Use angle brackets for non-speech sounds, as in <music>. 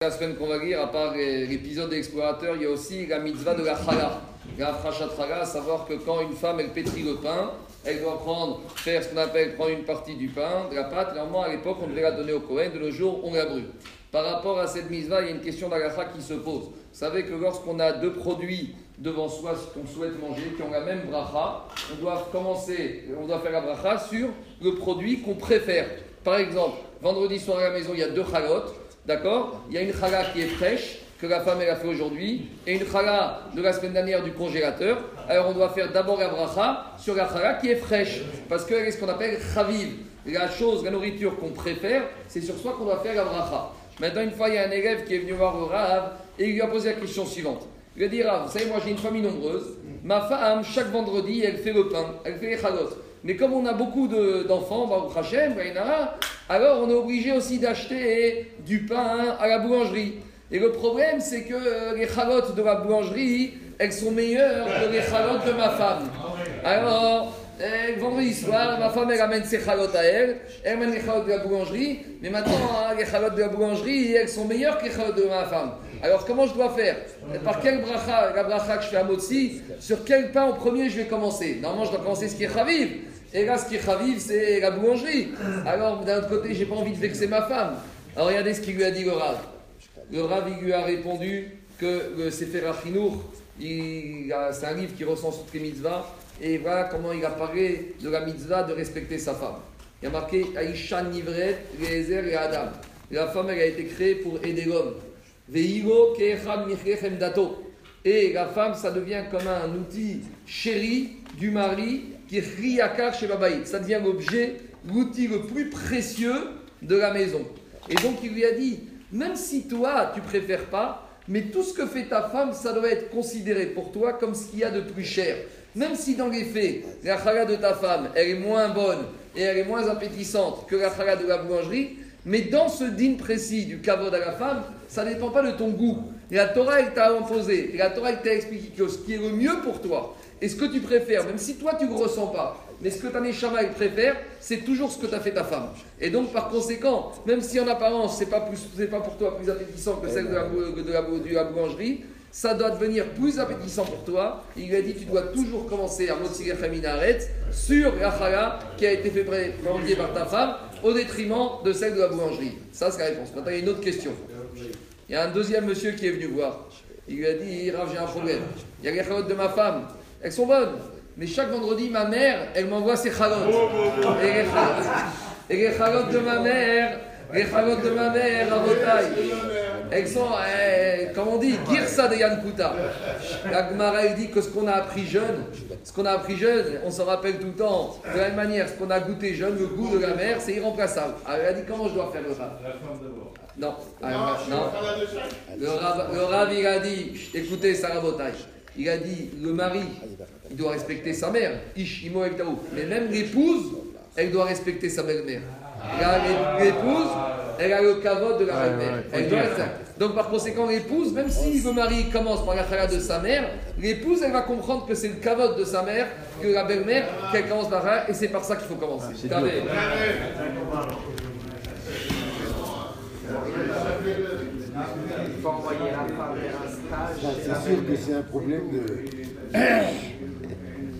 La semaine qu'on va lire, à part l'épisode d'explorateur, il y a aussi la mitzvah de la chala. La chala, à savoir que quand une femme elle pétrit le pain, elle doit prendre, faire ce qu'on appelle prendre une partie du pain, de la pâte. Normalement, à l'époque, on devait la donner au Cohen, de nos jours, on la brûle. Par rapport à cette mitzvah, il y a une question d'agacha qui se pose. Vous savez que lorsqu'on a deux produits devant soi qu'on souhaite manger, qui ont la même bracha, on doit commencer, on doit faire la bracha sur le produit qu'on préfère. Par exemple, vendredi soir à la maison, il y a deux chalotes. D'accord? Il y a une chala qui est fraîche, que la femme elle a fait aujourd'hui, et une chala de la semaine dernière du congélateur. Alors on doit faire d'abord la bracha sur la chala qui est fraîche, parce qu'elle est ce qu'on appelle chaviv. La chose, la nourriture qu'on préfère, c'est sur soi qu'on doit faire la bracha. Maintenant, une fois, il y a un élève qui est venu voir Rav et il lui a posé la question suivante. Il a dit Rav, vous savez, moi j'ai une famille nombreuse. Ma femme, chaque vendredi, elle fait le pain, elle fait les chalotes. Mais comme on a beaucoup d'enfants, Baruch Hashem, alors on est obligé aussi d'acheter du pain à la boulangerie. Et le problème, c'est que euh, les chalotes de la boulangerie, elles sont meilleures que les chalotes de ma femme. Alors, euh, vendredi soir, ma femme, elle amène ses chalotes à elle, elle amène les chalotes de la boulangerie, mais maintenant, hein, les chalotes de la boulangerie, elles sont meilleures que les chalotes de ma femme. Alors, comment je dois faire? Par quel bracha, la bracha que je fais à Motsi, sur quel pain en premier je vais commencer? Normalement, je dois commencer ce qui est chaviv. Et là, ce qui est chaviv, c'est la boulangerie. Alors, d'un autre côté, j'ai pas envie de vexer ma femme. Alors, regardez ce qu'il lui a dit le Rav. Le Rav, il lui a répondu que le Sefer Achinour, c'est un livre qui recense toutes les mitzvahs. Et voilà comment il a parlé de la mitzvah de respecter sa femme. Il a marqué Aïcha Nivret, Gezer et Adam. La femme, elle a été créée pour aider l'homme. Dato. Et la femme, ça devient comme un outil chéri du mari qui riakar chez Babaïd. Ça devient l'objet, l'outil le plus précieux de la maison. Et donc il lui a dit, même si toi, tu préfères pas, mais tout ce que fait ta femme, ça doit être considéré pour toi comme ce qu'il y a de plus cher. Même si dans les faits, la chala de ta femme, elle est moins bonne et elle est moins appétissante que la chala de la boulangerie, mais dans ce dîne précis du kavod à la femme, ça ne dépend pas de ton goût. Et la Torah, elle t'a imposé, et la Torah, elle t'a expliqué ce qui est le mieux pour toi, et ce que tu préfères, même si toi tu ne ressens pas, mais ce que ta neshama elle préfère, c'est toujours ce que t'as fait ta femme. Et donc par conséquent, même si en apparence c'est pas pas pour toi plus appétissant que celle de la, de la, boulangerie, ça doit devenir plus appétissant pour toi. Il lui a dit tu dois toujours commencer à motiver arrête sur la qui a été fait par ta femme au détriment de celle de la boulangerie. Ça c'est la réponse. Maintenant il y a une autre question. Il y a un deuxième monsieur qui est venu voir. Il lui a dit Rav, j'ai un problème. Il y a les de ma femme. Elles sont bonnes. Mais chaque vendredi, ma mère, elle m'envoie ses chalotes. Et les chalotes de ma mère, les chalotes de ma mère, à. Elles sont, eh, comme on dit, girsa de Yankuta. La Gemara, dit que ce qu'on a appris jeune, ce qu'on a appris jeune, on s'en rappelle tout le temps. De la même manière, ce qu'on a goûté jeune, le goût de la mère, c'est irremplaçable. Alors, elle a dit comment je dois faire le rab? Non, non. Le rab, le rab, il a dit, écoutez, Sarabotai, il a dit, le mari, il doit respecter sa mère, Ish, Imo, Mais même l'épouse, elle doit respecter sa belle-mère. L'épouse, elle a le cavote de la belle-mère. Donc par conséquent, l'épouse, même si le mari commence par la chala de sa mère, l'épouse, elle va comprendre que c'est le cavote de sa mère, que la belle-mère, qu'elle commence par là, et c'est par ça qu'il faut commencer. Il faut envoyer la femme vers un stage c'est sûr que c'est un problème de, <coughs> <coughs> <coughs>